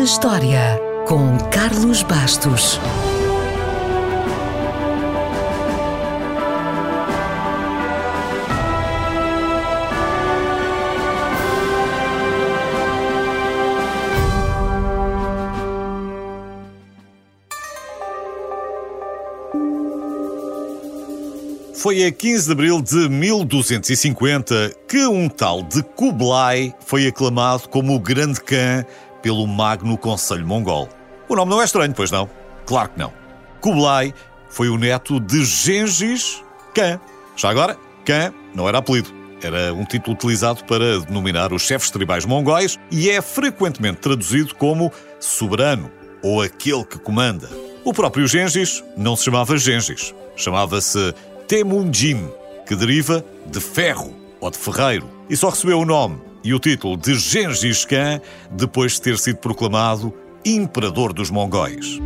na História, com Carlos Bastos. Foi a 15 de abril de 1250 que um tal de Kublai foi aclamado como o Grande Khan pelo Magno Conselho Mongol. O nome não é estranho, pois não? Claro que não. Kublai foi o neto de Gengis Khan. Já agora, Khan não era apelido. Era um título utilizado para denominar os chefes tribais mongóis e é frequentemente traduzido como soberano ou aquele que comanda. O próprio Gengis não se chamava Gengis, chamava-se Temujin, que deriva de ferro ou de ferreiro, e só recebeu o nome e o título de Gengis Khan depois de ter sido proclamado Imperador dos Mongóis.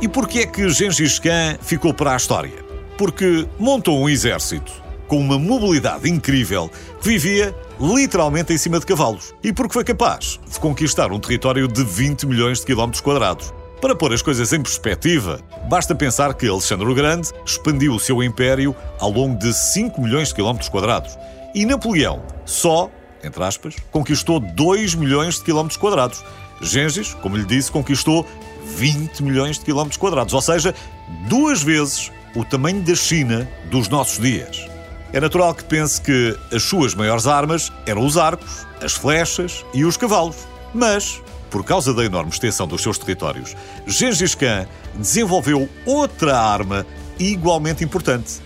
E porquê é que Gengis Khan ficou para a história? Porque montou um exército com uma mobilidade incrível que vivia literalmente em cima de cavalos e porque foi capaz de conquistar um território de 20 milhões de quilómetros quadrados. Para pôr as coisas em perspectiva, basta pensar que Alexandre o Grande expandiu o seu império ao longo de 5 milhões de quilómetros quadrados e Napoleão só, entre aspas, conquistou 2 milhões de quilómetros quadrados. Gengis, como lhe disse, conquistou 20 milhões de quilómetros quadrados, ou seja, duas vezes o tamanho da China dos nossos dias. É natural que pense que as suas maiores armas eram os arcos, as flechas e os cavalos. Mas por causa da enorme extensão dos seus territórios, Gengis Khan desenvolveu outra arma igualmente importante: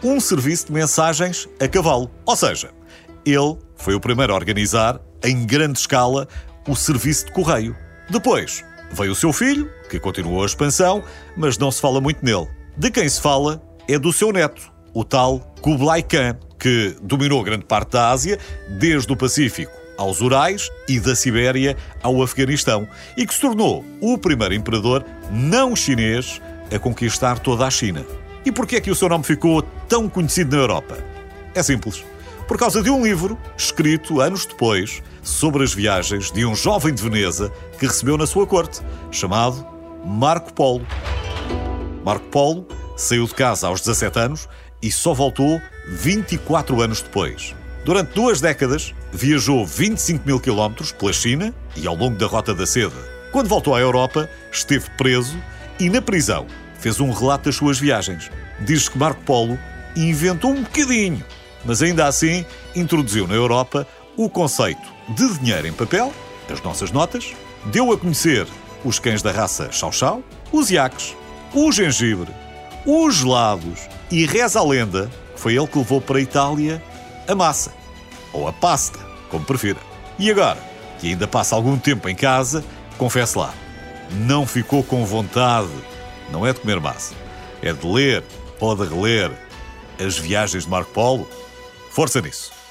um serviço de mensagens a cavalo. Ou seja, ele foi o primeiro a organizar, em grande escala, o serviço de correio. Depois veio o seu filho, que continuou a expansão, mas não se fala muito nele. De quem se fala é do seu neto, o tal Kublai Khan, que dominou grande parte da Ásia, desde o Pacífico aos Urais e da Sibéria ao Afeganistão e que se tornou o primeiro imperador não chinês a conquistar toda a China. E porquê é que o seu nome ficou tão conhecido na Europa? É simples. Por causa de um livro escrito anos depois sobre as viagens de um jovem de Veneza que recebeu na sua corte, chamado Marco Polo. Marco Polo saiu de casa aos 17 anos e só voltou 24 anos depois. Durante duas décadas, viajou 25 mil quilómetros pela China e ao longo da Rota da Seda. Quando voltou à Europa, esteve preso e, na prisão, fez um relato das suas viagens. Diz que Marco Polo inventou um bocadinho, mas ainda assim introduziu na Europa o conceito de dinheiro em papel, as nossas notas, deu a conhecer os cães da raça Chau Chau, os iaques, o gengibre, os gelados e reza a lenda que foi ele que levou para a Itália a massa, ou a pasta, como prefira. E agora, que ainda passa algum tempo em casa, confesse lá, não ficou com vontade, não é de comer massa, é de ler ou de reler as viagens de Marco Polo? Força nisso!